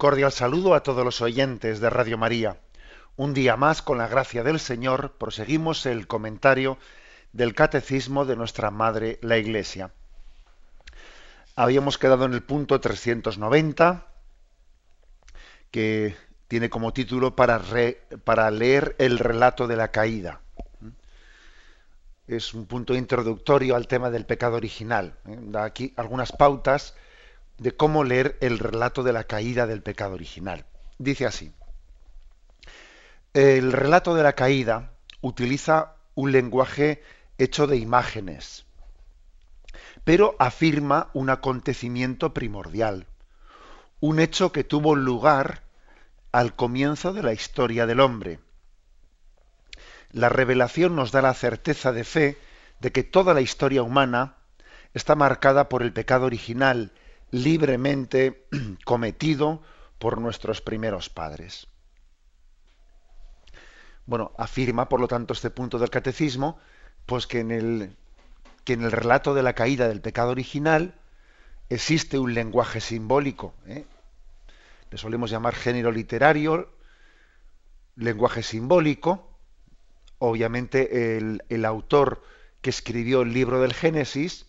Cordial saludo a todos los oyentes de Radio María. Un día más, con la gracia del Señor, proseguimos el comentario del Catecismo de nuestra Madre, la Iglesia. Habíamos quedado en el punto 390, que tiene como título para, para leer el relato de la caída. Es un punto introductorio al tema del pecado original. ¿eh? Da aquí algunas pautas de cómo leer el relato de la caída del pecado original. Dice así, el relato de la caída utiliza un lenguaje hecho de imágenes, pero afirma un acontecimiento primordial, un hecho que tuvo lugar al comienzo de la historia del hombre. La revelación nos da la certeza de fe de que toda la historia humana está marcada por el pecado original libremente cometido por nuestros primeros padres. Bueno, afirma, por lo tanto, este punto del catecismo, pues que en el, que en el relato de la caída del pecado original existe un lenguaje simbólico. ¿eh? Le solemos llamar género literario, lenguaje simbólico. Obviamente el, el autor que escribió el libro del Génesis,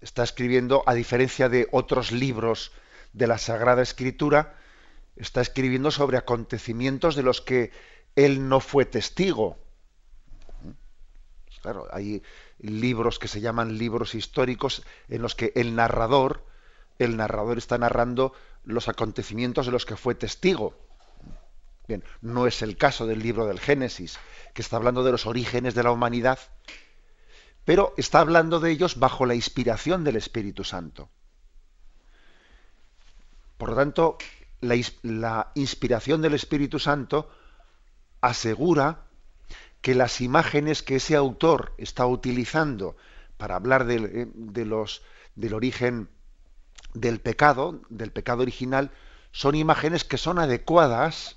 está escribiendo, a diferencia de otros libros de la Sagrada Escritura, está escribiendo sobre acontecimientos de los que él no fue testigo. Claro, hay libros que se llaman libros históricos en los que el narrador, el narrador está narrando los acontecimientos de los que fue testigo. Bien, no es el caso del libro del Génesis, que está hablando de los orígenes de la humanidad pero está hablando de ellos bajo la inspiración del Espíritu Santo. Por lo tanto, la, inspiración del Espíritu Santo asegura que las imágenes que ese autor está utilizando para hablar de, de los, del origen del pecado, del pecado original, son imágenes que son adecuadas,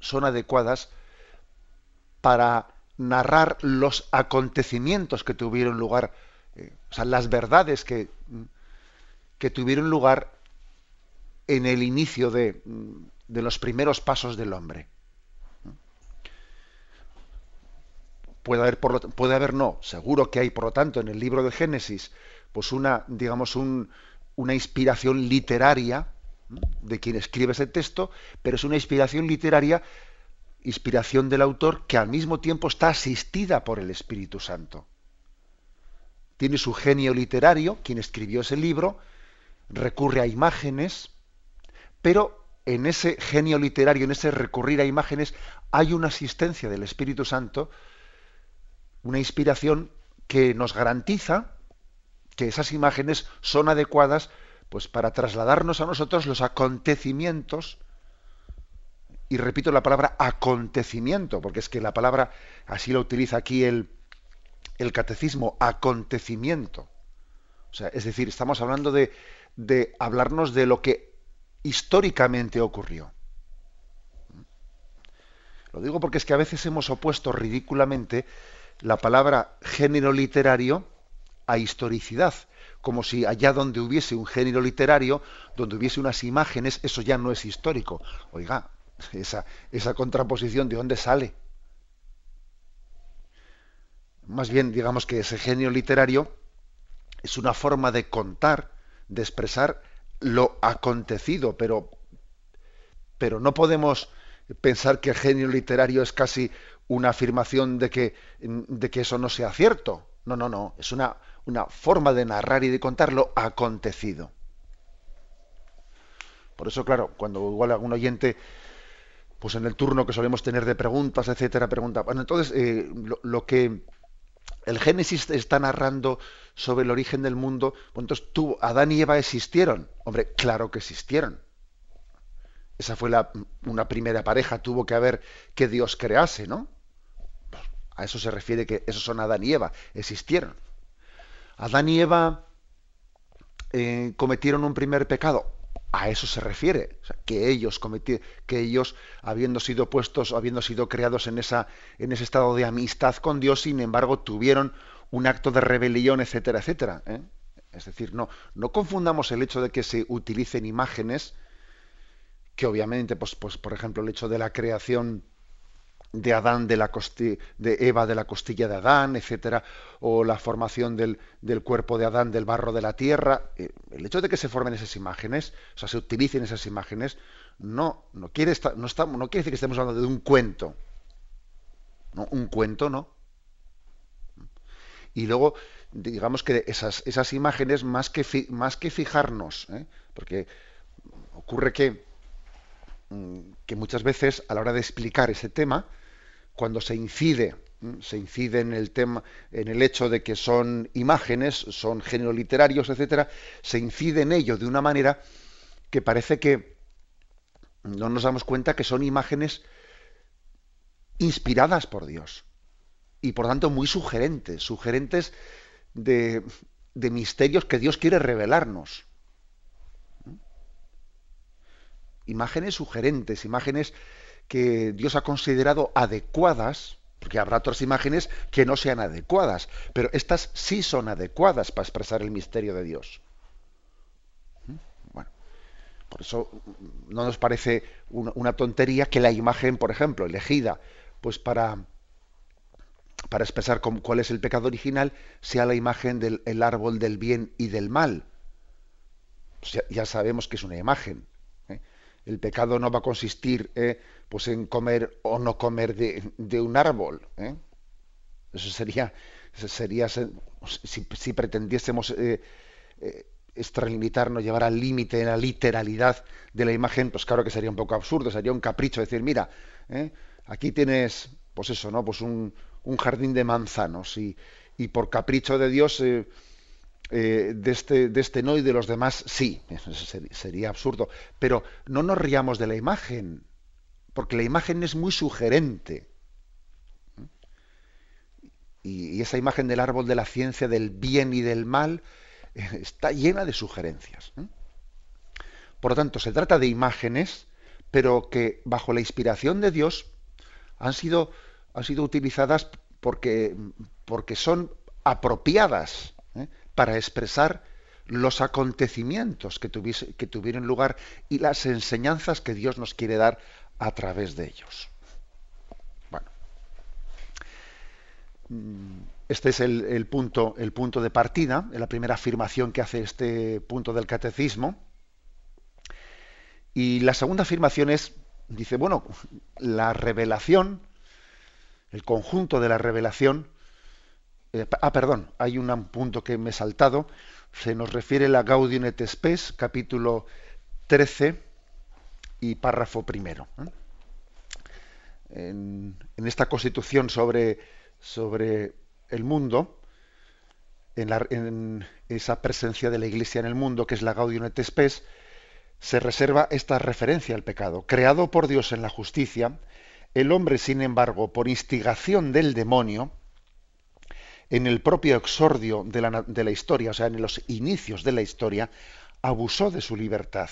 son adecuadas para narrar los acontecimientos que tuvieron lugar, eh, o sea, las verdades que, que tuvieron lugar en el inicio de, de, los primeros pasos del hombre. Puede haber, por puede haber no, seguro que hay, por lo tanto, en el libro de Génesis, pues una, digamos, un, una inspiración literaria de quien escribe ese texto, pero es una inspiración literaria inspiración del autor que al mismo tiempo está asistida por el Espíritu Santo. Tiene su genio literario, quien escribió ese libro, recurre a imágenes, pero en ese genio literario, en ese recurrir a imágenes, hay una asistencia del Espíritu Santo, una inspiración que nos garantiza que esas imágenes son adecuadas pues para trasladarnos a nosotros los acontecimientos y repito la palabra acontecimiento, porque es que la palabra así lo utiliza aquí el, el catecismo, acontecimiento. O sea, es decir, estamos hablando de, de hablarnos de lo que históricamente ocurrió. Lo digo porque es que a veces hemos opuesto ridículamente la palabra género literario a historicidad, como si allá donde hubiese un género literario, donde hubiese unas imágenes, eso ya no es histórico. Oiga, esa, esa contraposición, ¿de dónde sale? Más bien, digamos que ese genio literario es una forma de contar, de expresar lo acontecido, pero, pero no podemos pensar que el genio literario es casi una afirmación de que, de que eso no sea cierto. No, no, no. Es una, una forma de narrar y de contar lo acontecido. Por eso, claro, cuando igual algún oyente pues en el turno que solemos tener de preguntas, etcétera, pregunta. Bueno, entonces, eh, lo, que el Génesis está narrando sobre el origen del mundo, pues entonces Adán y Eva existieron. Hombre, claro que existieron. esa fue la, una primera pareja, tuvo que haber que Dios crease, ¿no? A eso se refiere que esos son Adán y Eva, existieron. Adán y Eva eh, cometieron un primer pecado. A eso se refiere, que ellos cometieron, que ellos, habiendo sido puestos, habiendo sido creados en, esa, en ese estado de amistad con Dios, sin embargo, tuvieron un acto de rebelión, etcétera, etcétera. ¿eh? Es decir, no, no confundamos el hecho de que se utilicen imágenes, que obviamente, pues, pues, por ejemplo, el hecho de la creación de Adán de la de Eva de la costilla de Adán, etcétera, o la formación del, del, cuerpo de Adán del barro de la tierra, eh, el hecho de que se formen esas imágenes, o sea, se utilicen esas imágenes, no, no quiere estar, no, estamos, no quiere decir que estemos hablando de un cuento. No, un cuento no. Y luego, digamos que esas, esas imágenes, más que, más que fijarnos, ¿eh? porque ocurre que, que muchas veces a la hora de explicar ese tema, cuando se incide, se incide en el tema, en el hecho de que son imágenes, son géneros literarios, etcétera, se incide en ello de una manera que parece que no nos damos cuenta que son imágenes inspiradas por Dios y por tanto muy sugerentes, sugerentes de, de misterios que Dios quiere revelarnos. Imágenes sugerentes, imágenes que Dios ha considerado adecuadas, porque habrá otras imágenes que no sean adecuadas, pero estas sí son adecuadas para expresar el misterio de Dios. ¿Mm? Bueno, por eso no nos parece una, tontería que la imagen, por ejemplo, elegida pues para, para expresar cuál es el pecado original, sea la imagen del árbol del bien y del mal. Ya, sabemos que es una imagen. El pecado no va a consistir eh, pues en comer o no comer de, un árbol. ¿eh? Eso sería, sería si, pretendiésemos eh, eh, extralimitarnos, llevar al límite, la literalidad de la imagen, pues claro que sería un poco absurdo, sería un capricho decir, mira, ¿eh? aquí tienes, pues eso, ¿no? Pues un, un jardín de manzanos y, y, por capricho de Dios de, este, de este no y de los demás sí, sería absurdo. Pero no nos riamos de la imagen, porque la imagen es muy sugerente. Y, esa imagen del árbol de la ciencia del bien y del mal eh, está llena de sugerencias. ¿eh? Por lo tanto, se trata de imágenes, pero que bajo la inspiración de Dios han sido, han sido utilizadas porque, porque son apropiadas ¿eh? Para expresar los acontecimientos que, tuvieron lugar y las enseñanzas que Dios nos quiere dar a través de ellos. Bueno, mm, este es el, punto, el punto de partida, la primera afirmación que hace este punto del catecismo. Y la segunda afirmación es, dice, bueno, la revelación, el conjunto de la revelación, eh, ah, perdón, hay un punto que me he saltado, se nos refiere la Gaudium et Spes, capítulo 13, y párrafo primero. ¿eh? En, esta constitución sobre, sobre el mundo, en, esa presencia de la Iglesia en el mundo, que es la Gaudium et Spes, se reserva esta referencia al pecado. Creado por Dios en la justicia, el hombre, sin embargo, por instigación del demonio, en el propio exordio de la, historia, o sea, en los inicios de la historia, abusó de su libertad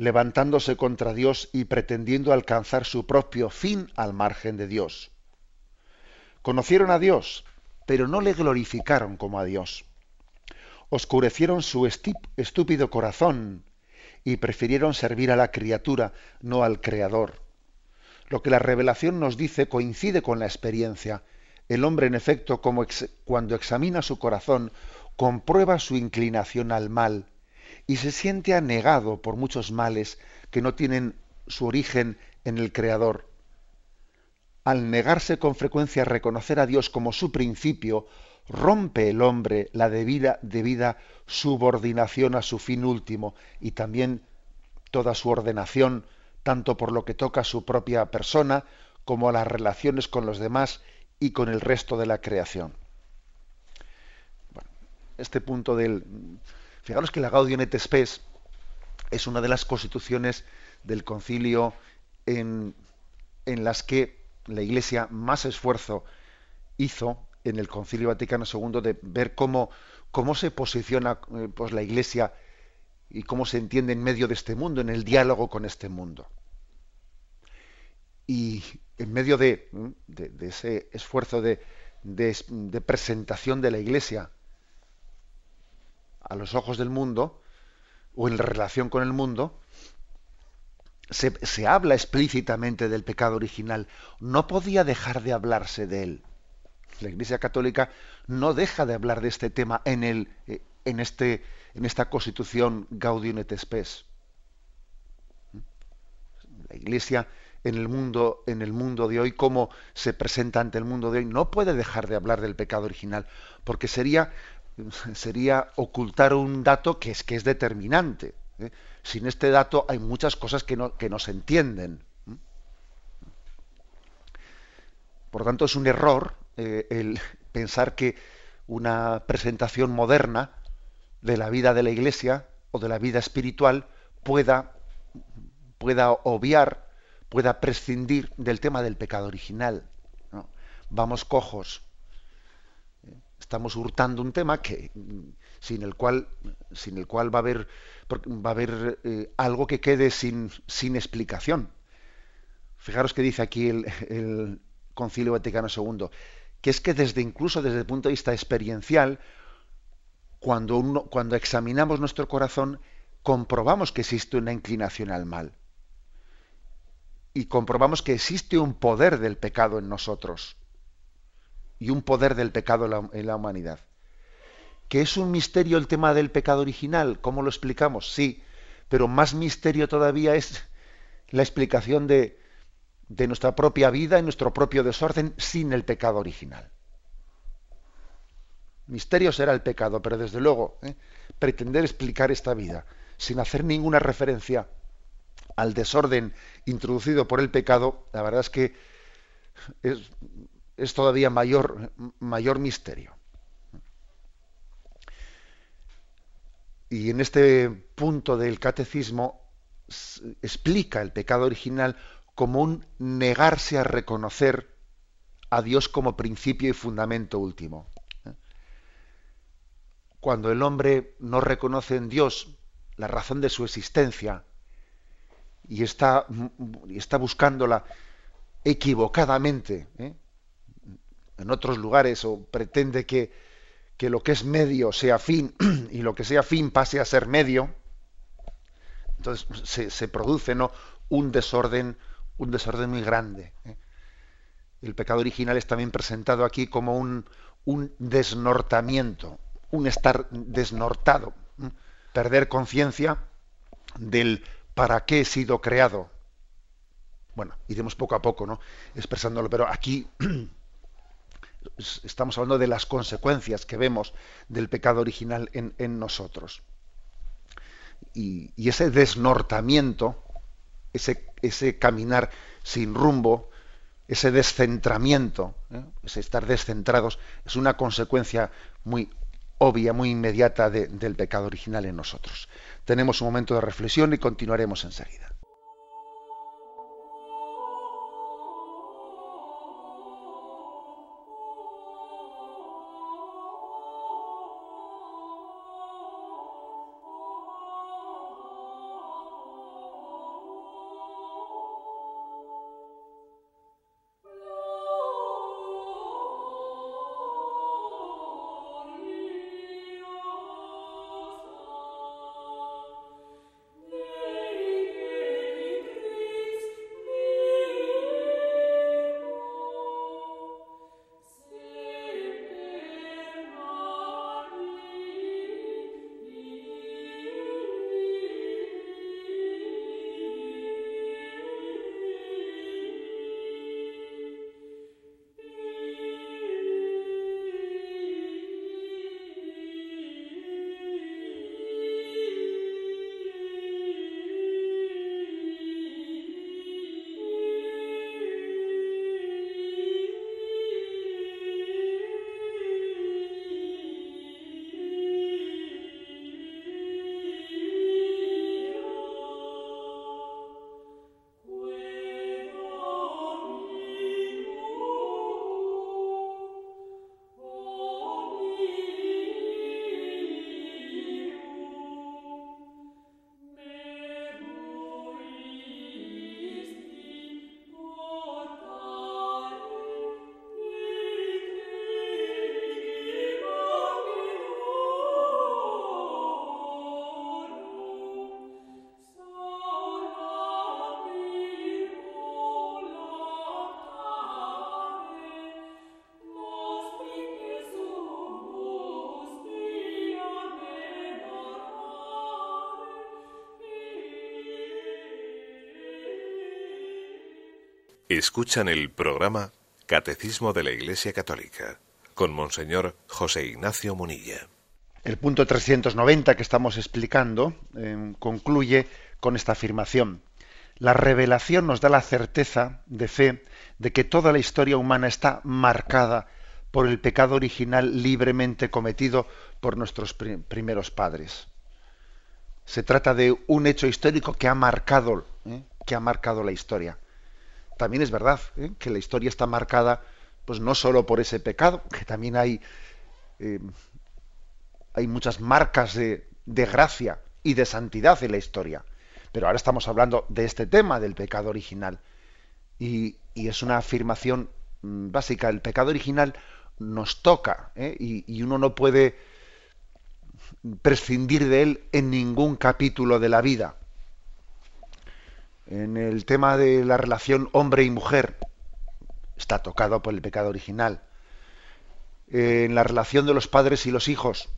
levantándose contra Dios y pretendiendo alcanzar su propio fin al margen de Dios. Conocieron a Dios, pero no le glorificaron como a Dios. Oscurecieron su estúpido corazón y prefirieron servir a la criatura, no al Creador. Lo que la revelación nos dice coincide con la experiencia. El hombre, en efecto, cuando examina su corazón, comprueba su inclinación al mal y se siente anegado por muchos males que no tienen su origen en el Creador. Al negarse con frecuencia a reconocer a Dios como su principio, rompe el hombre la debida, debida subordinación a su fin último y también toda su ordenación, tanto por lo que toca a su propia persona como a las relaciones con los demás y con el resto de la creación. Este punto del, Fijaros que la Gaudium et Spes es una de las constituciones del concilio en, en las que la Iglesia más esfuerzo hizo en el Concilio Vaticano II de ver cómo, cómo se posiciona eh, pues, la Iglesia y cómo se entiende en medio de este mundo, en el diálogo con este mundo. Y en medio de, ese esfuerzo de, presentación de la Iglesia a los ojos del mundo, o en relación con el mundo, se, habla explícitamente del pecado original. No podía dejar de hablarse de él. La Iglesia Católica no deja de hablar de este tema en, eh, este, en esta constitución Gaudium et Spes. La Iglesia en el mundo, en el mundo de hoy, cómo se presenta ante el mundo de hoy, no puede dejar de hablar del pecado original, porque sería, sería ocultar un dato que es, que es determinante. ¿eh? Sin este dato hay muchas cosas que no, que no se entienden. Por tanto, es un error eh, el pensar que una presentación moderna de la vida de la Iglesia o de la vida espiritual pueda, pueda obviar, pueda prescindir del tema del pecado original. Vamos cojos. Estamos hurtando un tema que sin el cual, sin el cual va a haber, va a haber eh, algo que quede sin, sin explicación. Fijaros que dice aquí el, el Concilio Vaticano II, que es que desde incluso desde el punto de vista experiencial, cuando, uno, cuando examinamos nuestro corazón, comprobamos que existe una inclinación al mal. Y comprobamos que existe un poder del pecado en nosotros. Y un poder del pecado en la, humanidad. ¿Que es un misterio el tema del pecado original? ¿Cómo lo explicamos? Sí, pero más misterio todavía es la explicación de, de nuestra propia vida y nuestro propio desorden sin el pecado original. Misterio será el pecado, pero desde luego ¿eh? pretender explicar esta vida sin hacer ninguna referencia al desorden introducido por el pecado, la verdad es que es, todavía mayor, mayor misterio. Y en este punto del catecismo explica el pecado original como un negarse a reconocer a Dios como principio y fundamento último. Cuando el hombre no reconoce en Dios la razón de su existencia y está, y está buscándola equivocadamente ¿eh? en otros lugares o pretende que, que lo que es medio sea fin y lo que sea fin pase a ser medio, entonces se, se produce ¿no? un desorden un desorden muy grande. ¿eh? El pecado original es también presentado aquí como un, un desnortamiento, un estar desnortado, ¿eh? perder conciencia del para qué he sido creado. Bueno, iremos poco a poco, ¿no? Expresándolo, pero aquí estamos hablando de las consecuencias que vemos del pecado original en, nosotros. Y, ese desnortamiento ese, ese caminar sin rumbo, ese descentramiento, ¿eh? ese estar descentrados, es una consecuencia muy obvia, muy inmediata del pecado original en nosotros. Tenemos un momento de reflexión y continuaremos enseguida. Escuchan el programa Catecismo de la Iglesia Católica con Monseñor José Ignacio Munilla. El punto 390 que estamos explicando eh, concluye con esta afirmación. La revelación nos da la certeza de fe de que toda la historia humana está marcada por el pecado original libremente cometido por nuestros primeros padres. Se trata de un hecho histórico que ha marcado, ¿eh? que ha marcado la historia también es verdad ¿eh? que la historia está marcada pues no solo por ese pecado, que también hay, eh, hay muchas marcas de, gracia y de santidad en la historia. Pero ahora estamos hablando de este tema del pecado original. Y, es una afirmación mm, básica. El pecado original nos toca ¿eh? y, y uno no puede prescindir de él en ningún capítulo de la vida en el tema de la relación hombre y mujer, está tocado por el pecado original. En la relación de los padres y los hijos,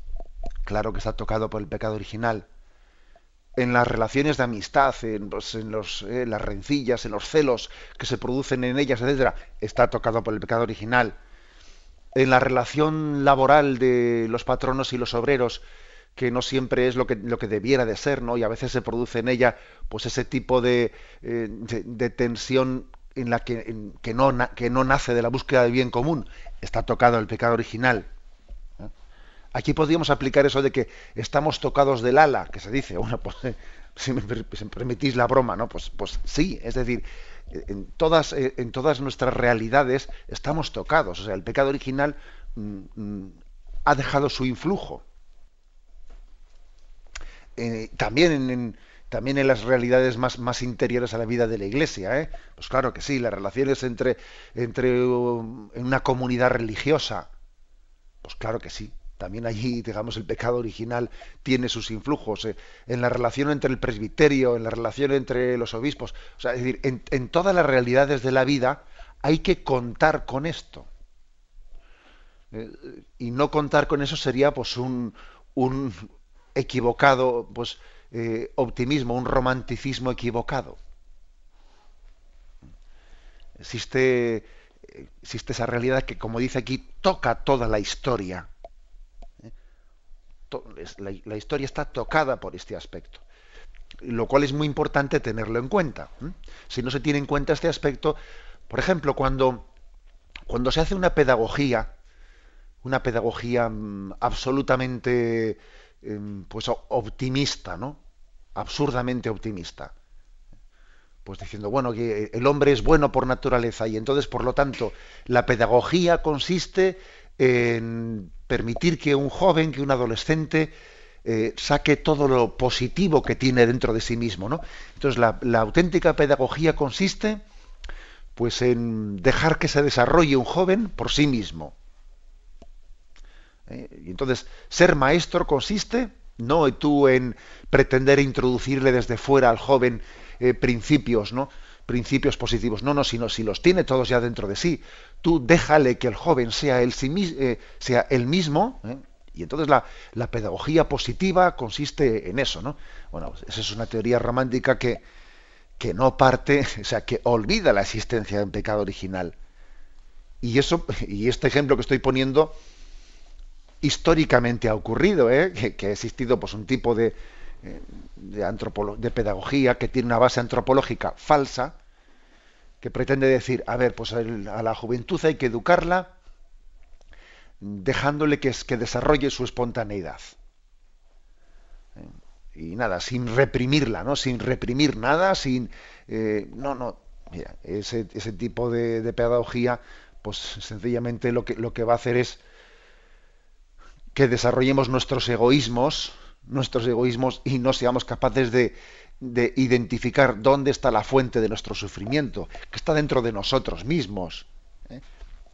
claro que está tocado por el pecado original. En las relaciones de amistad, en, pues, los, eh, las rencillas, en los celos que se producen en ellas, etcétera, está tocado por el pecado original. En la relación laboral de los patronos y los obreros, que no siempre es lo que, lo que debiera de ser, ¿no? Y a veces se produce en ella pues ese tipo de, eh, de, tensión en la que, que, no, que no nace de la búsqueda del bien común. Está tocado el pecado original. ¿eh? Aquí podríamos aplicar eso de que estamos tocados del ala, que se dice, bueno, pues si me, permitís la broma, ¿no? Pues, pues sí, es decir, en todas, eh, en todas nuestras realidades estamos tocados. O sea, el pecado original mm, mm, ha dejado su influjo. Eh, también en, también en las realidades más, más interiores a la vida de la Iglesia. ¿eh? Pues claro que sí, las relaciones entre, entre um, una comunidad religiosa, pues claro que sí. También allí, digamos, el pecado original tiene sus influjos. ¿eh? En la relación entre el presbiterio, en la relación entre los obispos. O sea, es decir, en, en todas las realidades de la vida hay que contar con esto. y no contar con eso sería pues un, un, equivocado pues, eh, optimismo, un romanticismo equivocado. Existe, existe esa realidad que, como dice aquí, toca toda la historia. ¿eh? La, historia está tocada por este aspecto, lo cual es muy importante tenerlo en cuenta. Si no se tiene en cuenta este aspecto, por ejemplo, cuando, cuando se hace una pedagogía, una pedagogía mm, absolutamente pues optimista, ¿no? Absurdamente optimista. Pues diciendo, bueno, que el hombre es bueno por naturaleza y entonces, por lo tanto, la pedagogía consiste en permitir que un joven, que un adolescente, eh, saque todo lo positivo que tiene dentro de sí mismo, ¿no? Entonces, la auténtica pedagogía consiste, pues, en dejar que se desarrolle un joven por sí mismo ¿eh? Y entonces, ser maestro consiste no tú en pretender introducirle desde fuera al joven eh, principios, ¿no? principios positivos. No, no, sino si los tiene todos ya dentro de sí. Tú déjale que el joven sea él, eh, sea el mismo, y entonces la, la, pedagogía positiva consiste en eso, ¿no? Bueno, pues esa es una teoría romántica que, que no parte, o sea, que olvida la existencia de un pecado original. Y eso, y este ejemplo que estoy poniendo, históricamente ha ocurrido, ¿eh? que, ha existido pues, un tipo de, eh, de, de pedagogía que tiene una base antropológica falsa, que pretende decir, a ver, pues a la juventud hay que educarla dejándole que, desarrolle su espontaneidad. ¿Eh? Y nada, sin reprimirla, ¿no? Sin reprimir nada, sin... no, no. Mira, ese, ese tipo de, de, pedagogía, pues sencillamente lo que va a hacer es que desarrollemos nuestros egoísmos, nuestros egoísmos y no seamos capaces de, identificar dónde está la fuente de nuestro sufrimiento, que está dentro de nosotros mismos. ¿eh?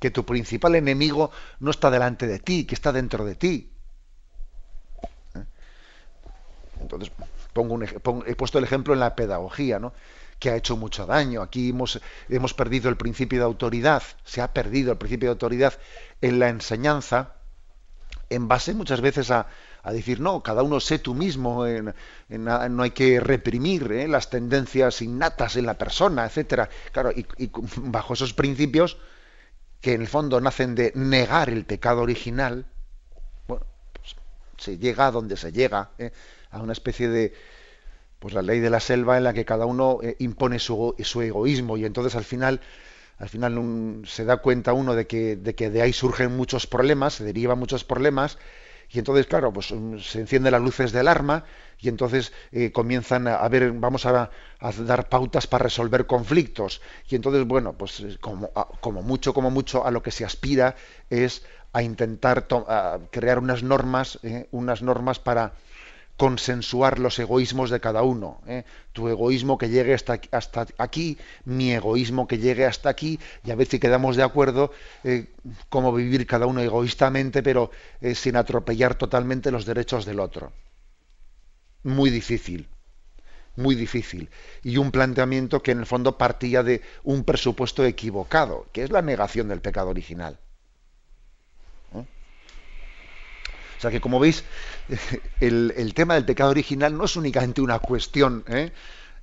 Que tu principal enemigo no está delante de ti, que está dentro de ti. ¿eh? Entonces, pongo un, he puesto el ejemplo en la pedagogía, ¿no? que ha hecho mucho daño. Aquí hemos, hemos perdido el principio de autoridad, se ha perdido el principio de autoridad en la enseñanza en base muchas veces a, a decir, no, cada uno sé tú mismo, no hay que reprimir ¿eh? las tendencias innatas en la persona, etcétera. Claro, y, bajo esos principios, que en el fondo nacen de negar el pecado original, bueno, pues se llega a donde se llega, ¿eh? a una especie de, pues la ley de la selva en la que cada uno eh, impone su, su, egoísmo y entonces al final al final se da cuenta uno de que, de que de ahí surgen muchos problemas, se derivan muchos problemas y entonces, claro, pues mm, se encienden las luces del arma y entonces eh, comienzan a, ver, vamos a, dar pautas para resolver conflictos. Y entonces, bueno, pues eh, como, como mucho, como mucho, a lo que se aspira es a intentar crear unas normas, eh, unas normas para consensuar los egoísmos de cada uno. ¿eh? Tu egoísmo que llegue hasta, aquí, mi egoísmo que llegue hasta aquí, y a ver si quedamos de acuerdo eh, cómo vivir cada uno egoístamente, pero eh, sin atropellar totalmente los derechos del otro. Muy difícil, muy difícil. Y un planteamiento que en el fondo partía de un presupuesto equivocado, que es la negación del pecado original. O sea que como veis, el, tema del pecado original no es únicamente una cuestión, ¿eh?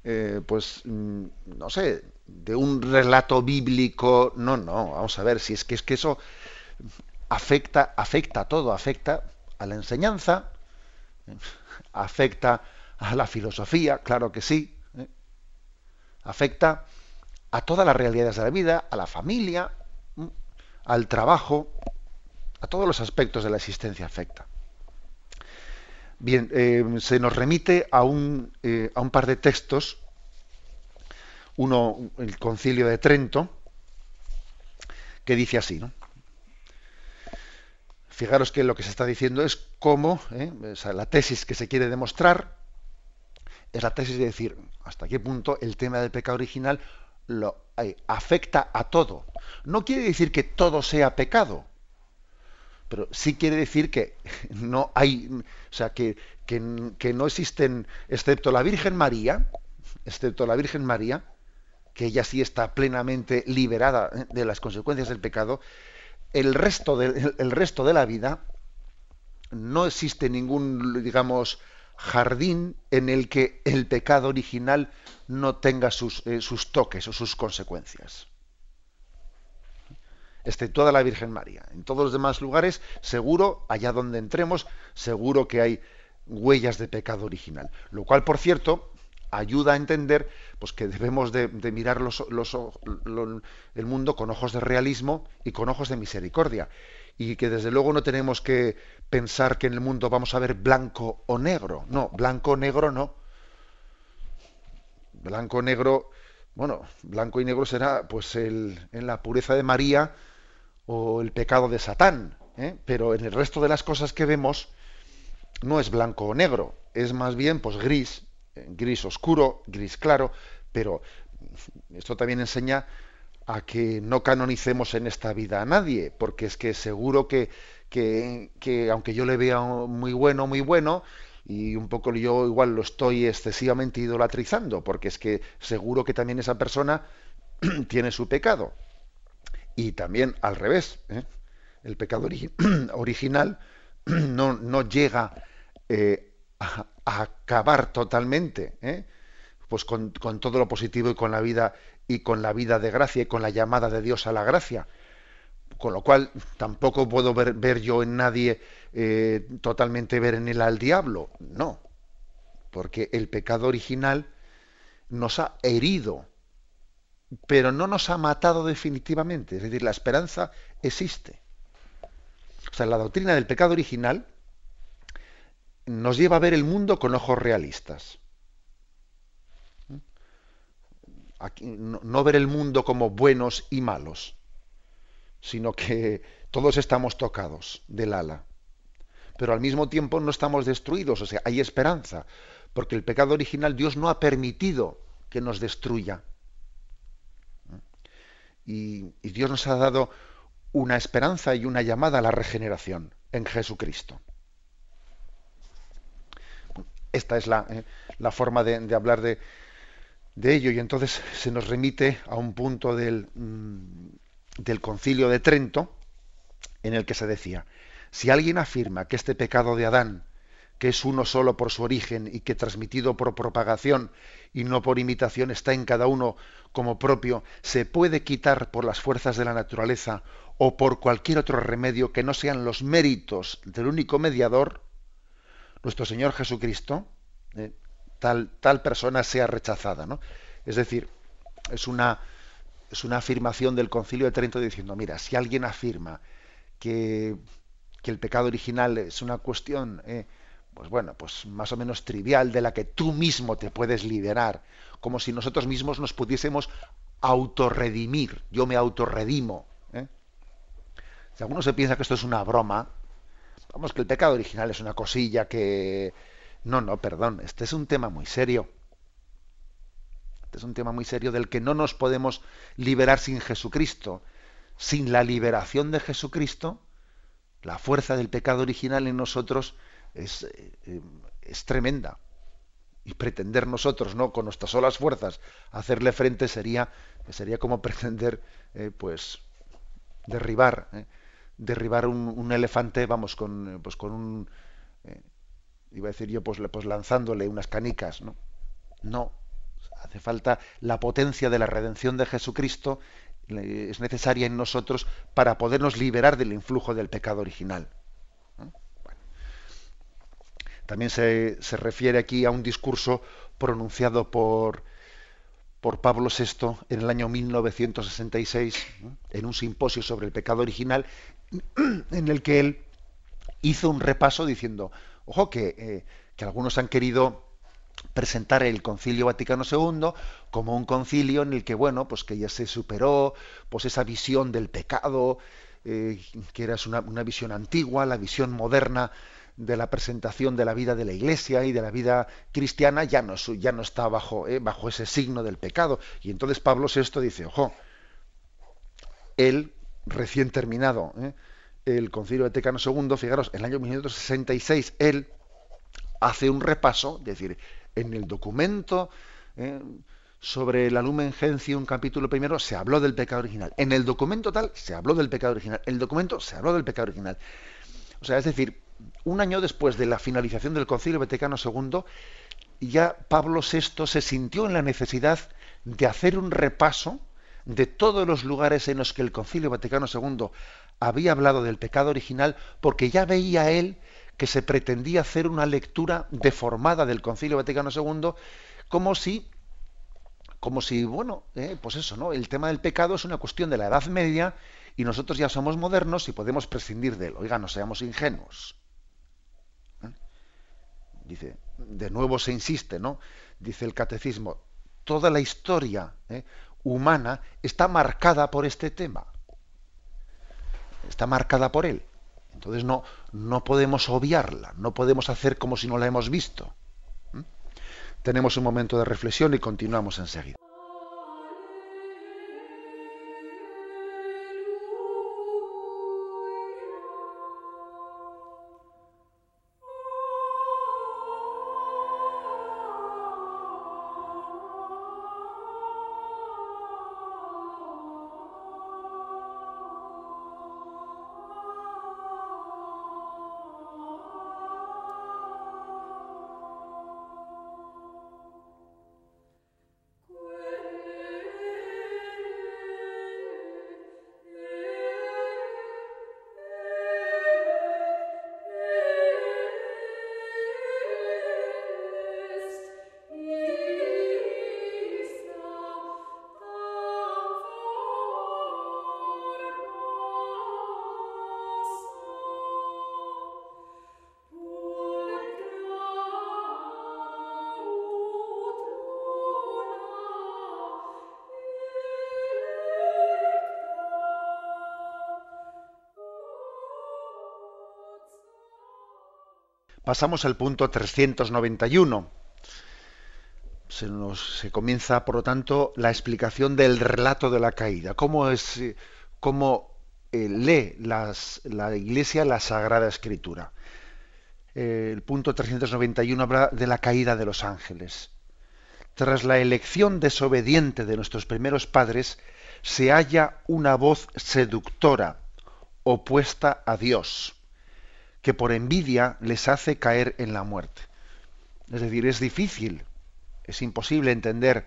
Eh, pues, mm, no sé, de un relato bíblico. No, no, vamos a ver, si es que es que eso afecta, afecta a todo, afecta a la enseñanza, afecta a la filosofía, claro que sí, ¿eh? afecta a todas las realidades de la vida, a la familia, al trabajo, a todos los aspectos de la existencia afecta. Bien, eh, se nos remite a un, eh, a un par de textos, uno, el concilio de Trento, que dice así, ¿no? Fijaros que lo que se está diciendo es cómo, ¿eh? la tesis que se quiere demostrar es la tesis de decir hasta qué punto el tema del pecado original lo afecta a todo. No quiere decir que todo sea pecado, pero sí quiere decir que no hay, o sea, que, que, no existen, excepto la Virgen María, excepto la Virgen María, que ella sí está plenamente liberada ¿eh? de las consecuencias del pecado, el resto de, el resto de la vida no existe ningún, digamos, jardín en el que el pecado original no tenga sus, eh, sus toques o sus consecuencias exceptuada la Virgen María. En todos los demás lugares, seguro, allá donde entremos, seguro que hay huellas de pecado original. Lo cual, por cierto, ayuda a entender pues, que debemos de, mirar el mundo con ojos de realismo y con ojos de misericordia. Y que desde luego no tenemos que pensar que en el mundo vamos a ver blanco o negro. No, blanco o negro no. Blanco o negro, bueno, blanco y negro será pues el, en la pureza de María, o el pecado de Satán, ¿eh? pero en el resto de las cosas que vemos no es blanco o negro, es más bien pues gris, eh, gris oscuro, gris claro, pero esto también enseña a que no canonicemos en esta vida a nadie, porque es que seguro que, que, que aunque yo le vea muy bueno, muy bueno, y un poco yo igual lo estoy excesivamente idolatrizando, porque es que seguro que también esa persona tiene su pecado. Y también al revés, ¿eh? el pecado original no, no llega eh, a, acabar totalmente ¿eh? pues con, todo lo positivo y con la vida y con la vida de gracia y con la llamada de Dios a la gracia. Con lo cual tampoco puedo ver, ver yo en nadie totalmente ver en él al diablo. No, porque el pecado original nos ha herido pero no nos ha matado definitivamente. Es decir, la esperanza existe. O sea, la doctrina del pecado original nos lleva a ver el mundo con ojos realistas. no, ver el mundo como buenos y malos, sino que todos estamos tocados del ala. Pero al mismo tiempo no estamos destruidos, o sea, hay esperanza, porque el pecado original Dios no ha permitido que nos destruya y, Dios nos ha dado una esperanza y una llamada a la regeneración en Jesucristo. Esta es la, eh, forma de, hablar de, ello y entonces se nos remite a un punto del, mm, del concilio de Trento en el que se decía, si alguien afirma que este pecado de Adán que es uno solo por su origen y que transmitido por propagación y no por imitación está en cada uno como propio, se puede quitar por las fuerzas de la naturaleza o por cualquier otro remedio que no sean los méritos del único mediador, nuestro Señor Jesucristo, eh, tal, tal persona sea rechazada. ¿no? Es decir, es una, es una afirmación del Concilio de Trento diciendo, mira, si alguien afirma que, que el pecado original es una cuestión eh, pues bueno, pues más o menos trivial, de la que tú mismo te puedes liberar, como si nosotros mismos nos pudiésemos autorredimir. Yo me autorredimo. ¿eh? Si alguno se piensa que esto es una broma, vamos, que el pecado original es una cosilla que... No, no, perdón, este es un tema muy serio. Este es un tema muy serio del que no nos podemos liberar sin Jesucristo. Sin la liberación de Jesucristo, la fuerza del pecado original en nosotros es, eh, es tremenda. Y pretender nosotros, ¿no? Con nuestras solas fuerzas, hacerle frente sería, sería como pretender, eh, pues, derribar, ¿eh? derribar un, elefante, vamos, con, pues, con un, iba a decir yo, pues, pues lanzándole unas canicas, ¿no? No, hace falta la potencia de la redención de Jesucristo, es necesaria en nosotros para podernos liberar del influjo del pecado original. También se, refiere aquí a un discurso pronunciado por, por Pablo VI en el año 1966, en un simposio sobre el pecado original, en el que él hizo un repaso diciendo, ojo, que, eh, que algunos han querido presentar el Concilio Vaticano II como un concilio en el que, bueno, pues que ya se superó pues esa visión del pecado, eh, que era una, una, visión antigua, la visión moderna de la presentación de la vida de la Iglesia y de la vida cristiana ya no, ya no está bajo, eh, bajo ese signo del pecado. Y entonces Pablo VI dice, ojo, él, recién terminado eh, el Concilio Vaticano II, fijaros, en el año 1966, él hace un repaso, es decir, en el documento eh, sobre la Lumen Gentium, capítulo primero, se habló del pecado original. En el documento tal, se habló del pecado original. En el documento se habló del pecado original. O sea, es decir, un año después de la finalización del Concilio Vaticano II, ya Pablo VI se sintió en la necesidad de hacer un repaso de todos los lugares en los que el Concilio Vaticano II había hablado del pecado original, porque ya veía él que se pretendía hacer una lectura deformada del Concilio Vaticano II, como si, como si, bueno, eh, pues eso, ¿no? El tema del pecado es una cuestión de la Edad Media y nosotros ya somos modernos y podemos prescindir de él. Oiga, no seamos ingenuos. Dice, de nuevo se insiste, ¿no? Dice el catecismo, toda la historia ¿eh? humana está marcada por este tema. Está marcada por él. Entonces no, no podemos obviarla, no podemos hacer como si no la hemos visto. Tenemos un momento de reflexión y continuamos enseguida. Pasamos al punto 391. Se, nos, comienza, por lo tanto, la explicación del relato de la caída. ¿Cómo, es, cómo eh, lee las, la Iglesia la Sagrada Escritura? Eh, el punto 391 habla de la caída de los ángeles. Tras la elección desobediente de nuestros primeros padres, se halla una voz seductora, opuesta a Dios que por envidia les hace caer en la muerte. Es decir, es difícil, es imposible entender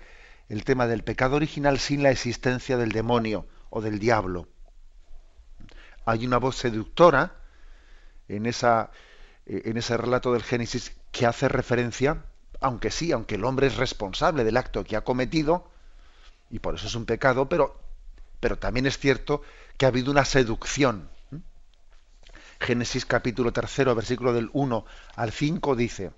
el tema del pecado original sin la existencia del demonio o del diablo. Hay una voz seductora en, esa, en ese relato del Génesis que hace referencia, aunque sí, aunque el hombre es responsable del acto que ha cometido, y por eso es un pecado, pero también es cierto que ha habido una seducción. Génesis capítulo tercero, versículo del 1 al 5 dice,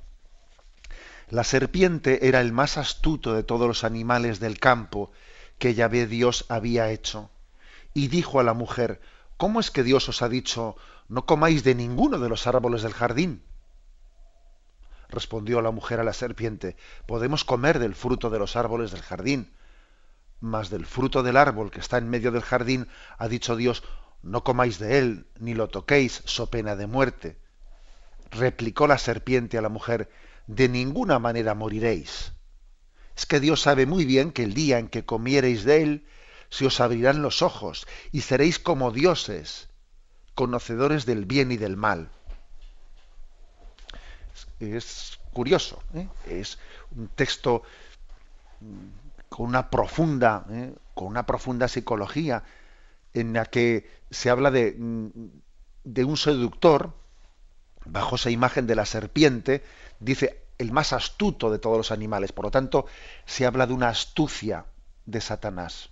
la serpiente era el más astuto de todos los animales del campo que Yahvé Dios había hecho. Y dijo a la mujer, ¿cómo es que Dios os ha dicho, no comáis de ninguno de los árboles del jardín? Respondió la mujer a la serpiente, podemos comer del fruto de los árboles del jardín, mas del fruto del árbol que está en medio del jardín ha dicho Dios, no comáis de él, ni lo toquéis, so pena de muerte. Replicó la serpiente a la mujer, de ninguna manera moriréis. Es que Dios sabe muy bien que el día en que comiereis de él, se os abrirán los ojos y seréis como dioses, conocedores del bien y del mal. Es, curioso, ¿eh? es un texto mm, con una profunda, ¿eh? con una profunda psicología, en la que se habla de, mm, de un seductor, bajo esa imagen de la serpiente, dice el más astuto de todos los animales. Por lo tanto, se habla de una astucia de Satanás.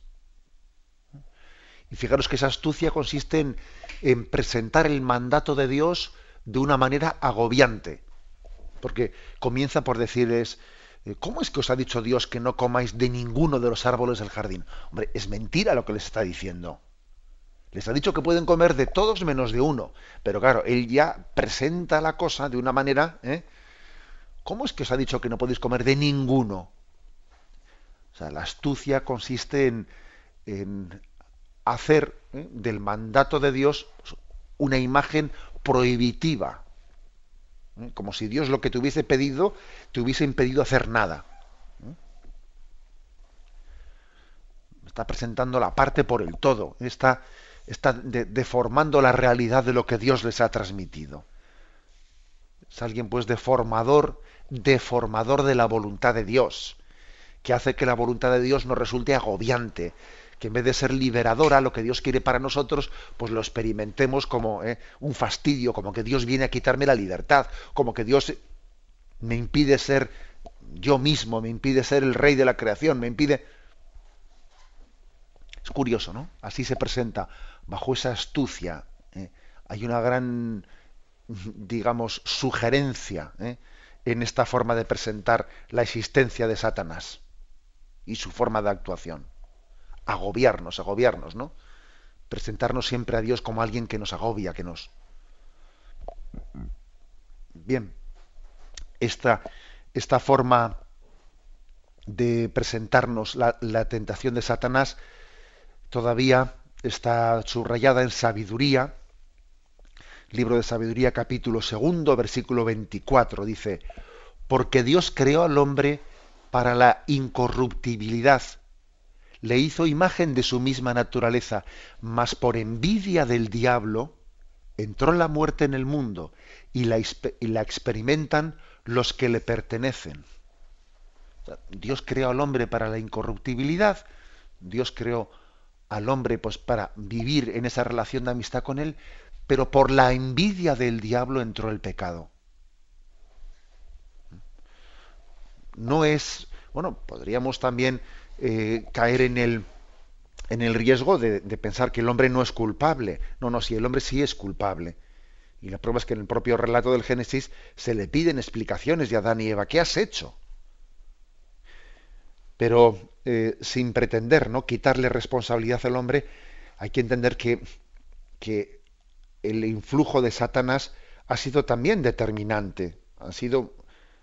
Y fijaros que esa astucia consiste en, presentar el mandato de Dios de una manera agobiante. Porque comienza por decirles, eh, ¿cómo es que os ha dicho Dios que no comáis de ninguno de los árboles del jardín? Hombre, es mentira lo que les está diciendo. Les ha dicho que pueden comer de todos menos de uno. Pero claro, él ya presenta la cosa de una manera ¿eh? ¿Cómo es que os ha dicho que no podéis comer de ninguno? O sea, la astucia consiste en, hacer ¿eh? del mandato de Dios una imagen prohibitiva. ¿eh? Como si Dios lo que te hubiese pedido te hubiese impedido hacer nada. ¿eh? Está presentando la parte por el todo. Está, está deformando la realidad de lo que Dios les ha transmitido. Es alguien pues deformador deformador de la voluntad de Dios, que hace que la voluntad de Dios nos resulte agobiante, que en vez de ser liberadora, lo que Dios quiere para nosotros, pues lo experimentemos como eh, un fastidio, como que Dios viene a quitarme la libertad, como que Dios me impide ser yo mismo, me impide ser el rey de la creación, me impide... Es curioso, ¿no? Así se presenta, bajo esa astucia. ¿eh? Hay una gran, digamos, sugerencia. ¿eh? en esta forma de presentar la existencia de Satanás y su forma de actuación. Agobiarnos, agobiarnos, ¿no? Presentarnos siempre a Dios como alguien que nos agobia, que nos... Bien, esta, esta forma de presentarnos la, la tentación de Satanás todavía está subrayada en sabiduría, libro de sabiduría capítulo segundo, versículo 24, dice, porque Dios creó al hombre para la incorruptibilidad, le hizo imagen de su misma naturaleza, mas por envidia del diablo entró la muerte en el mundo y la, experimentan los que le pertenecen. Dios creó al hombre para la incorruptibilidad, Dios creó al hombre pues para vivir en esa relación de amistad con él, pero por la envidia del diablo entró el pecado. No es, bueno, podríamos también eh, caer en el, en el riesgo de, pensar que el hombre no es culpable. No, no, si el hombre sí es culpable. Y la prueba es que en el propio relato del Génesis se le piden explicaciones de Adán y Eva. ¿Qué has hecho? Pero eh, sin pretender ¿no? quitarle responsabilidad al hombre, hay que entender que, que el influjo de Satanás ha sido también determinante, ha sido,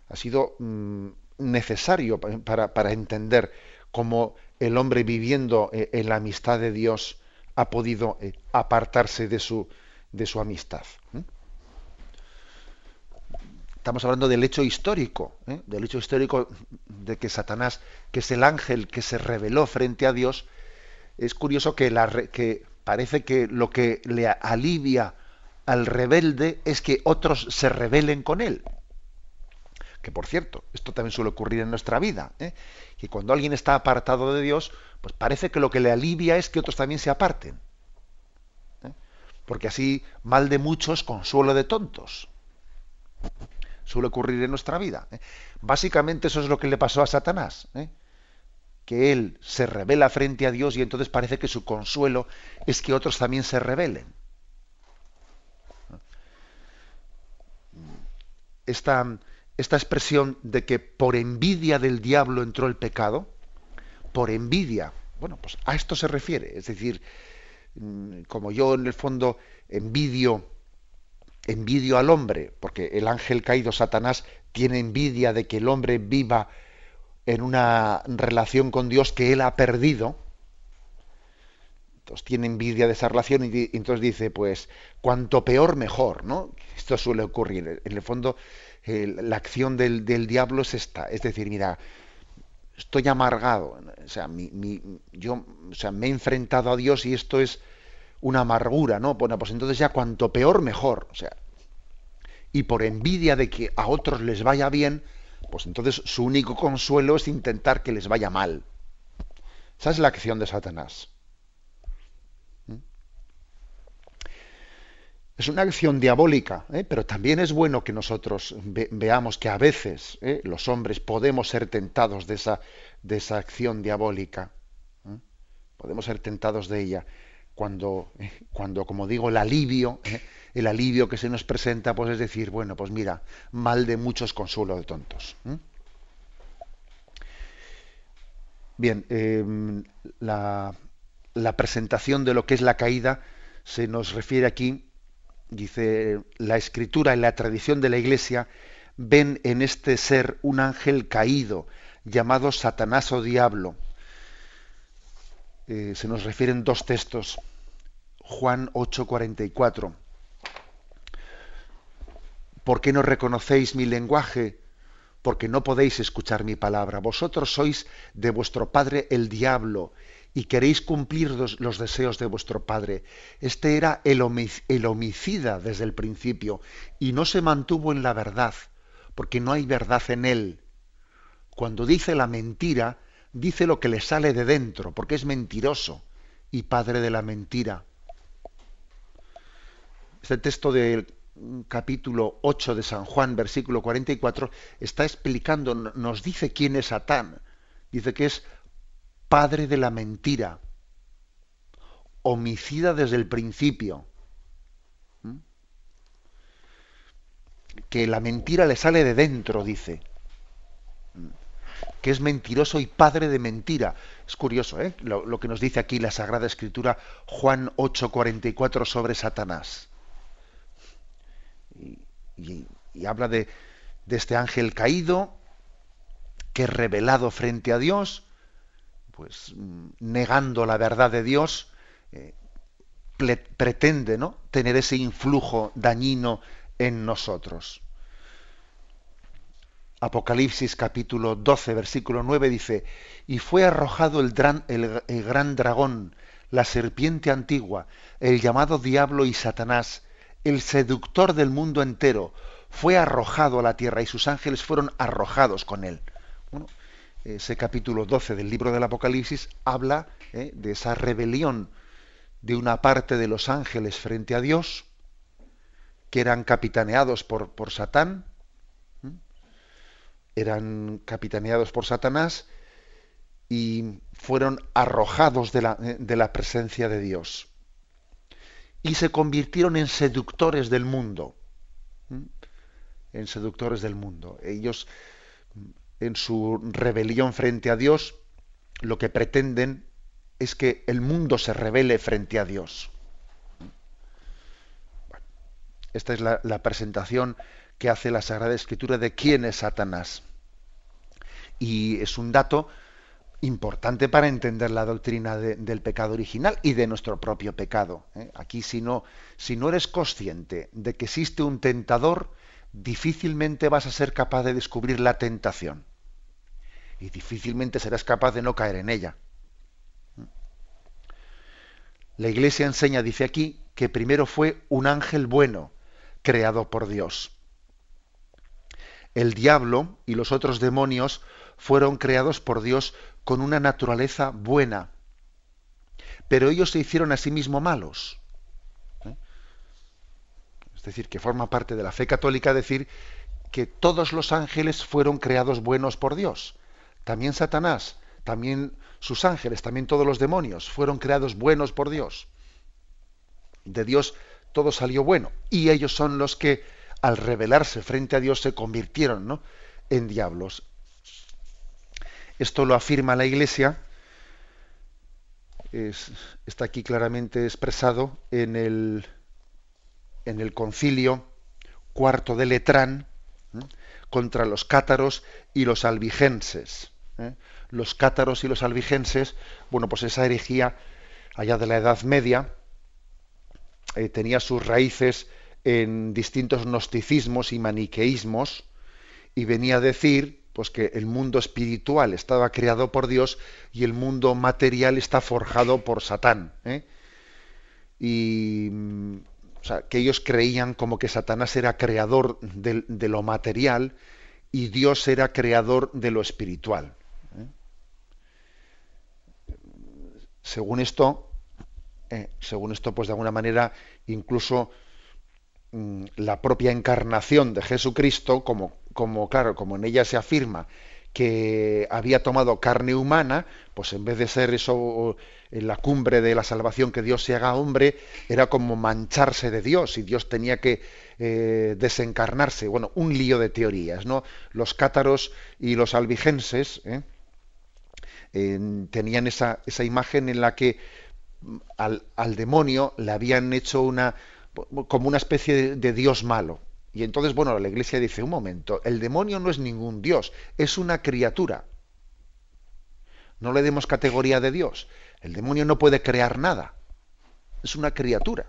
ha sido mm, necesario para, entender cómo el hombre viviendo eh, en la amistad de Dios ha podido eh, apartarse de su, de su amistad. Estamos hablando del hecho histórico, ¿eh? del hecho histórico de que Satanás, que es el ángel que se reveló frente a Dios, es curioso que, parece que lo que le alivia al rebelde es que otros se rebelen con él. Que por cierto, esto también suele ocurrir en nuestra vida. ¿eh? Que cuando alguien está apartado de Dios, pues parece que lo que le alivia es que otros también se aparten. ¿eh? Porque así mal de muchos, consuelo de tontos. Suele ocurrir en nuestra vida. ¿eh? Básicamente eso es lo que le pasó a Satanás. ¿eh? Que él se revela frente a Dios y entonces parece que su consuelo es que otros también se rebelen. Esta, esta expresión de que por envidia del diablo entró el pecado, por envidia, bueno, pues a esto se refiere. Es decir, mm, como yo en el fondo envidio, envidio al hombre, porque el ángel caído Satanás tiene envidia de que el hombre viva en una relación con Dios que él ha perdido, entonces tiene envidia de esa relación y, entonces dice, pues, cuanto peor, mejor, ¿no? Esto suele ocurrir. En el fondo, la acción del, diablo es esta. Es decir, mira, estoy amargado. O sea, yo o sea, me he enfrentado a Dios y esto es una amargura, ¿no? Bueno, pues entonces ya cuanto peor, mejor. O sea, y por envidia de que a otros les vaya bien, pues entonces su único consuelo es intentar que les vaya mal. Esa es la acción de Satanás. Es una acción diabólica, ¿eh? pero también es bueno que nosotros veamos que a veces ¿eh? los hombres podemos ser tentados de esa, de esa acción diabólica. ¿eh? Podemos ser tentados de ella. Cuando, cuando como digo, el alivio, el alivio que se nos presenta, pues es decir, bueno, pues mira, mal de muchos, consuelo de tontos. Bien, em, la, la presentación de lo que es la caída se nos refiere aquí dice la escritura y la tradición de la iglesia ven en este ser un ángel caído llamado Satanás o diablo. Eh, se nos refieren dos textos. Juan 8:44. ¿Por qué no reconocéis mi lenguaje? Porque no podéis escuchar mi palabra. Vosotros sois de vuestro padre el diablo y queréis cumplir los, deseos de vuestro padre. Este era el, el homicida desde el principio y no se mantuvo en la verdad, porque no hay verdad en él. Cuando dice la mentira, dice lo que le sale de dentro, porque es mentiroso y padre de la mentira. Este texto del capítulo 8 de San Juan, versículo 44, está explicando, nos dice quién es Satán. Dice que es padre de la mentira, homicida desde el principio. ¿Mm? Que la mentira le sale de dentro, dice. Que es mentiroso y padre de mentira. Es curioso, ¿eh? lo, que nos dice aquí la Sagrada Escritura, Juan 8:44 sobre Satanás. Y, habla de, este ángel caído que revelado frente a Dios pues mm, negando la verdad de Dios, eh, pretende ¿no? tener ese influjo dañino en nosotros. Apocalipsis capítulo 12, versículo 9 dice, y fue arrojado el, gran dragón, la serpiente antigua, el llamado diablo y Satanás, el seductor del mundo entero, fue arrojado a la tierra y sus ángeles fueron arrojados con él. Bueno, ese capítulo 12 del libro del Apocalipsis habla eh, de esa rebelión de una parte de los ángeles frente a Dios, que eran capitaneados por, por Satán, eran capitaneados por Satanás y fueron arrojados de la, eh, de la presencia de Dios. Y se convirtieron en seductores del mundo. En seductores del mundo. Ellos en su rebelión frente a Dios, lo que pretenden es que el mundo se revele frente a Dios. esta es la, presentación que hace la Sagrada Escritura de quién es Satanás. Y es un dato importante para entender la doctrina del pecado original y de nuestro propio pecado. ¿eh? Aquí si no, si no eres consciente de que existe un tentador, difícilmente vas a ser capaz de descubrir la tentación. Y difícilmente serás capaz de no caer en ella. La Iglesia enseña, dice aquí, que primero fue un ángel bueno, creado por Dios. El diablo y los otros demonios fueron creados por Dios con una naturaleza buena, pero ellos se hicieron a sí mismos malos. ¿eh? Es decir, que forma parte de la fe católica decir que todos los ángeles fueron creados buenos por Dios. También Satanás, también sus ángeles, también todos los demonios fueron creados buenos por Dios. De Dios todo salió bueno. Y ellos son los que, al rebelarse frente a Dios, se convirtieron en diablos. Esto lo afirma la Iglesia, está aquí claramente expresado en el, en el concilio cuarto de Letrán, contra los cátaros y los albigenses. ¿eh? Los cátaros y los albigenses, bueno, pues esa herejía allá de la Edad Media eh, tenía sus raíces en distintos gnosticismos y maniqueísmos y venía a decir pues que el mundo espiritual estaba creado por Dios y el mundo material está forjado por Satán. ¿eh? Y o sea, que ellos creían como que Satanás era creador de, lo material y Dios era creador de lo espiritual. ¿eh? Según esto, eh, según esto, pues de alguna manera, incluso mm, la propia encarnación de Jesucristo, como, como, claro, como en ella se afirma que había tomado carne humana, pues en vez de ser eso en la cumbre de la salvación que Dios se haga hombre, era como mancharse de Dios y Dios tenía que eh, desencarnarse. Bueno, un lío de teorías, ¿no? Los cátaros y los albigenses ¿eh? tenían esa, esa, imagen en la que mm, al, al, demonio le habían hecho una como una especie de Dios malo. Y entonces, bueno, la iglesia dice, un momento, el demonio no es ningún Dios, es una criatura. No le demos categoría de Dios. El demonio no puede crear nada. Es una criatura.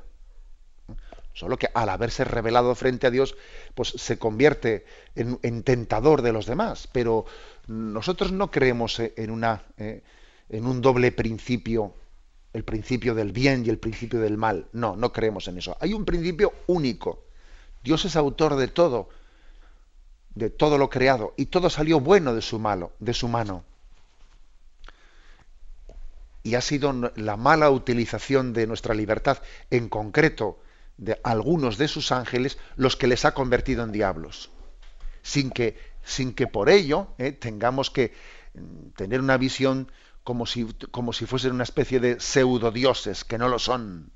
Solo que al haberse revelado frente a Dios, pues se convierte en, tentador de los demás. Pero nosotros no creemos en, una, eh, en un doble principio, el principio del bien y el principio del mal. No, no creemos en eso. Hay un principio único Dios es autor de todo, de todo lo creado, y todo salió bueno de su malo, de su mano. Y ha sido la mala utilización de nuestra libertad, en concreto de algunos de sus ángeles, los que les ha convertido en diablos. Sin que, sin que por ello eh, tengamos que mm, tener una visión como si, como si fuesen una especie de pseudodioses, que no lo son.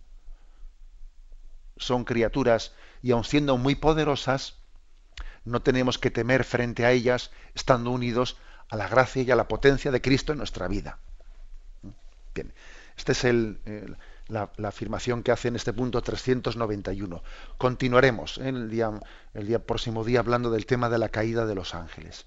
Son criaturas y aun siendo muy poderosas, no tenemos que temer frente a ellas, estando unidos a la gracia y a la potencia de Cristo en nuestra vida. Bien, esta es la, afirmación que hace en este punto 391. Continuaremos en el, día, el día, próximo día hablando del tema de la caída de los ángeles.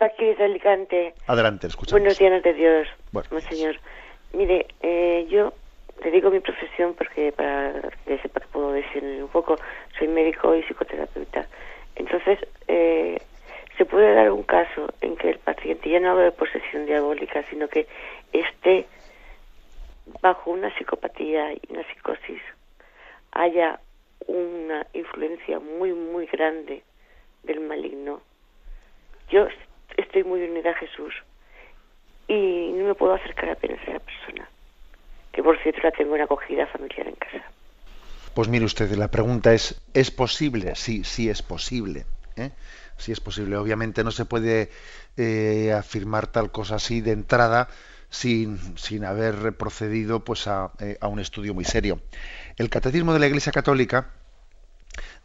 Paqui de Alicante. Adelante, escuchamos. Buenos días de Dios, bueno. señor. Mire, eh, yo le digo mi profesión porque para que sepa que puedo decir un poco, soy médico y psicoterapeuta. Entonces, eh, se puede dar un caso en que el paciente, ya no hablo de posesión diabólica, sino que esté bajo una psicopatía y una psicosis, haya una influencia muy, muy grande del maligno. Yo estoy muy unida a Jesús y no me puedo acercar apenas a la persona, que por cierto la tengo en acogida familiar en casa. Pues mire usted, la pregunta es, ¿es posible? Sí, sí es posible. ¿eh? Sí es posible. Obviamente no se puede eh, afirmar tal cosa así de entrada sin, sin haber procedido pues, a, eh, a, un estudio muy serio. El Catecismo de la Iglesia Católica,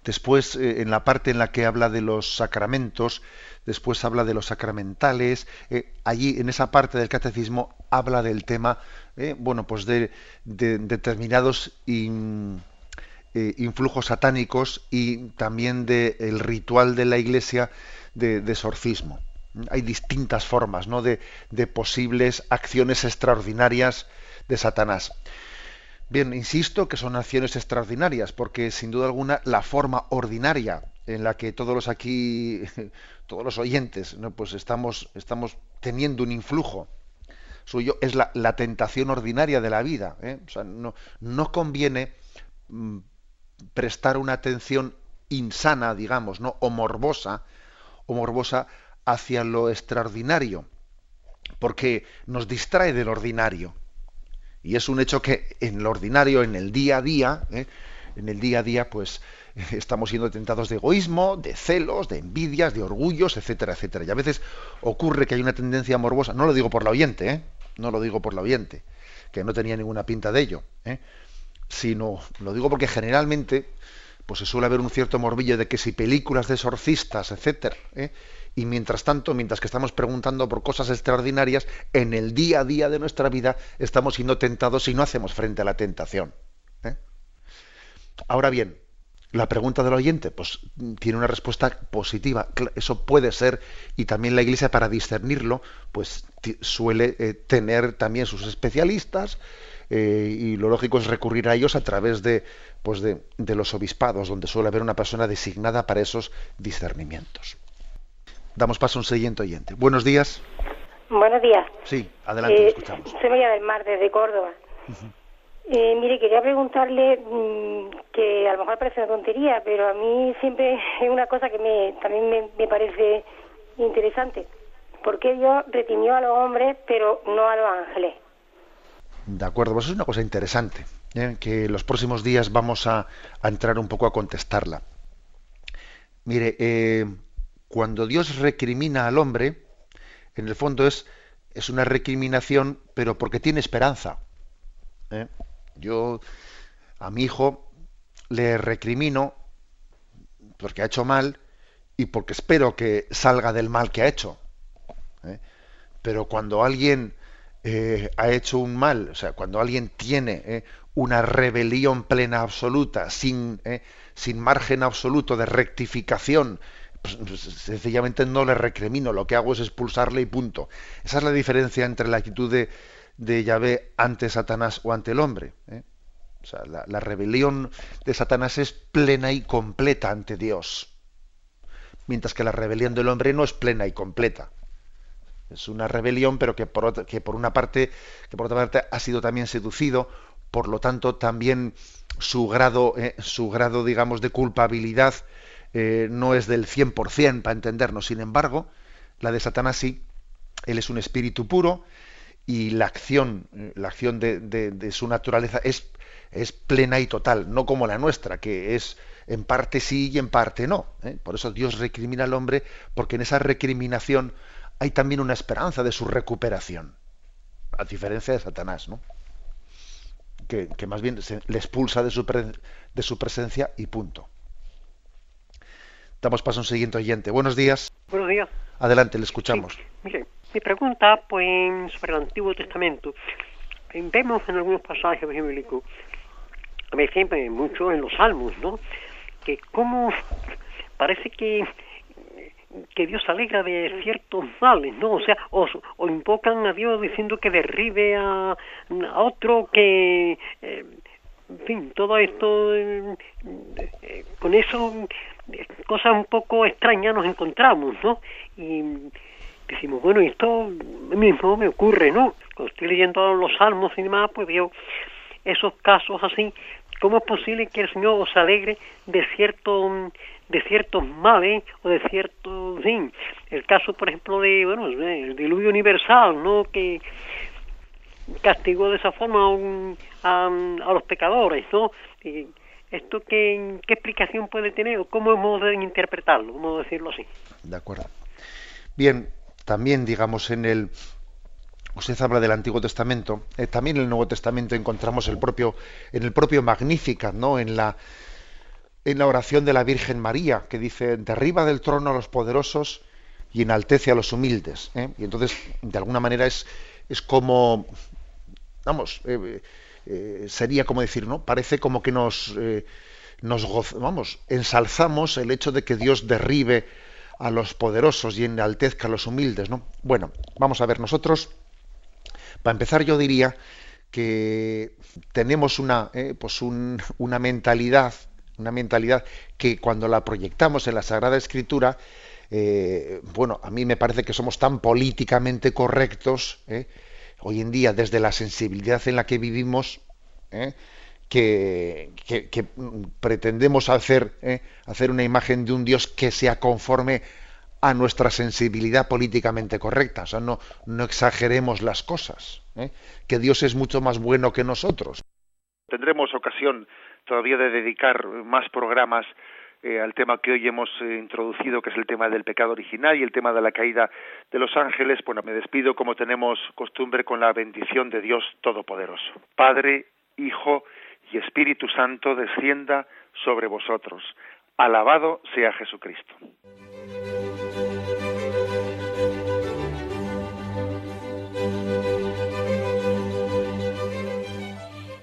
después eh, en la parte en la que habla de los sacramentos, después habla de los sacramentales, eh, allí en esa parte del Catecismo habla del tema, bueno, pues de, de determinados... In, eh, influjos satánicos y también del ritual de la iglesia de, de exorcismo. Hay distintas formas ¿no? de, posibles acciones extraordinarias de Satanás. Bien, insisto que son acciones extraordinarias, porque sin duda alguna la forma ordinaria en la que todos los aquí, todos los oyentes, ¿no? pues estamos, estamos teniendo un influjo suyo, es la, tentación ordinaria de la vida. ¿eh? No conviene mm, prestar una atención insana, digamos, ¿no? o morbosa, o morbosa hacia lo extraordinario, porque nos distrae del ordinario. Y es un hecho que en lo ordinario, en el día a día, ¿eh? en el día a día, pues estamos siendo tentados de egoísmo, de celos, de envidias, de orgullos, etcétera, etcétera. Y a veces ocurre que hay una tendencia morbosa, no lo digo por la oyente, ¿eh? no lo digo por la oyente, que no tenía ninguna pinta de ello, ¿eh? sino lo digo porque generalmente pues se suele haber un cierto morbillo de que si películas de exorcistas, etcétera. Y mientras tanto, mientras que estamos preguntando por cosas extraordinarias, en el día a día de nuestra vida estamos siendo tentados y no hacemos frente a la tentación. ¿eh? Ahora bien, la pregunta del oyente, pues tiene una respuesta positiva. Eso puede ser, y también la Iglesia para discernirlo, pues suele eh, tener también sus especialistas, eh, y lo lógico es recurrir a ellos a través de, pues de, de, los obispados, donde suele haber una persona designada para esos discernimientos. Damos paso a un siguiente oyente. Buenos días. Buenos días. Sí, adelante, eh, escuchamos. Soy María del Mar, desde Córdoba. Uh -huh. eh, mire, quería preguntarle mmm, que a lo mejor parece una tontería, pero a mí siempre es una cosa que me, también me, me parece interesante. ¿Por qué Dios retimió a los hombres, pero no a los ángeles? De acuerdo, pues es una cosa interesante, ¿eh? que los próximos días vamos a, a, entrar un poco a contestarla. Mire, eh, cuando Dios recrimina al hombre, en el fondo es, es una recriminación, pero porque tiene esperanza. ¿eh? Yo a mi hijo le recrimino porque ha hecho mal y porque espero que salga del mal que ha hecho. Pero cuando alguien eh, ha hecho un mal, o sea, cuando alguien tiene eh, una rebelión plena absoluta, sin, eh, sin margen absoluto de rectificación, pues, pues, sencillamente no le recrimino, lo que hago es expulsarle y punto. Esa es la diferencia entre la actitud de, de Yahvé ante Satanás o ante el hombre. O sea, la, rebelión de Satanás es plena y completa ante Dios, mientras que la rebelión del hombre no es plena y completa. Es una rebelión, pero que por, otra, una parte, que por otra parte ha sido también seducido, por lo tanto también su grado, eh, su grado, digamos, de culpabilidad eh, no es del 100% para entendernos. Sin embargo, la de Satanás sí, él es un espíritu puro y la acción, la acción de, su naturaleza es, es, plena y total, no como la nuestra, que es en parte sí y en parte no. ¿eh? Por eso Dios recrimina al hombre, porque en esa recriminación hay también una esperanza de su recuperación, a diferencia de Satanás, ¿no? Que, que más bien se, le expulsa de su, de su presencia y punto. Damos paso a un siguiente oyente. Buenos días. Buenos días. Adelante, le escuchamos. Sí, mire, mi pregunta, pues, sobre el Antiguo Testamento. Vemos en algunos pasajes bíblicos, a siempre mucho en los Salmos, ¿no? Que como parece que que Dios se alegra de ciertos males, ¿no? O sea, o, invocan a Dios diciendo que derribe a, otro, que, eh, en fin, todo esto, eh, con eso, cosas un poco extrañas nos encontramos, ¿no? Y decimos, bueno, esto mismo me ocurre, ¿no? Cuando estoy leyendo los salmos y demás, pues veo esos casos así. ¿Cómo es posible que el Señor os alegre de cierto de ciertos males o de ciertos sí, el caso por ejemplo de bueno el diluvio universal no que castigó de esa forma a, a, los pecadores no y esto qué, qué explicación puede tener o cómo hemos de interpretarlo decirlo así de acuerdo bien también, digamos, en el... Usted habla del Antiguo Testamento, eh, también en el Nuevo Testamento encontramos el propio, en el propio Magnífica, ¿no? En la, en la oración de la Virgen María, que dice, derriba del trono a los poderosos y enaltece a los humildes. ¿eh? Y entonces, de alguna manera, es, es como, vamos, eh, sería como decir, ¿no? Parece como que nos, nos vamos, ensalzamos el hecho de que Dios derribe a los poderosos y enaltezca a los humildes, ¿no? Bueno, vamos a ver, nosotros, para empezar yo diría que tenemos una, eh, pues una mentalidad, una mentalidad que cuando la proyectamos en la Sagrada Escritura, eh, bueno, a mí me parece que somos tan políticamente correctos, eh, hoy en día, desde la sensibilidad en la que vivimos, que, pretendemos hacer, ¿eh? hacer una imagen de un Dios que sea conforme a nuestra sensibilidad políticamente correcta. O sea, no, no exageremos las cosas. ¿eh? Que Dios es mucho más bueno que nosotros. Tendremos ocasión todavía de dedicar más programas eh, al tema que hoy hemos introducido, que es el tema del pecado original y el tema de la caída de los ángeles. Bueno, me despido como tenemos costumbre con la bendición de Dios Todopoderoso. Padre, Hijo y Espíritu Santo descienda sobre vosotros. Alabado sea Jesucristo.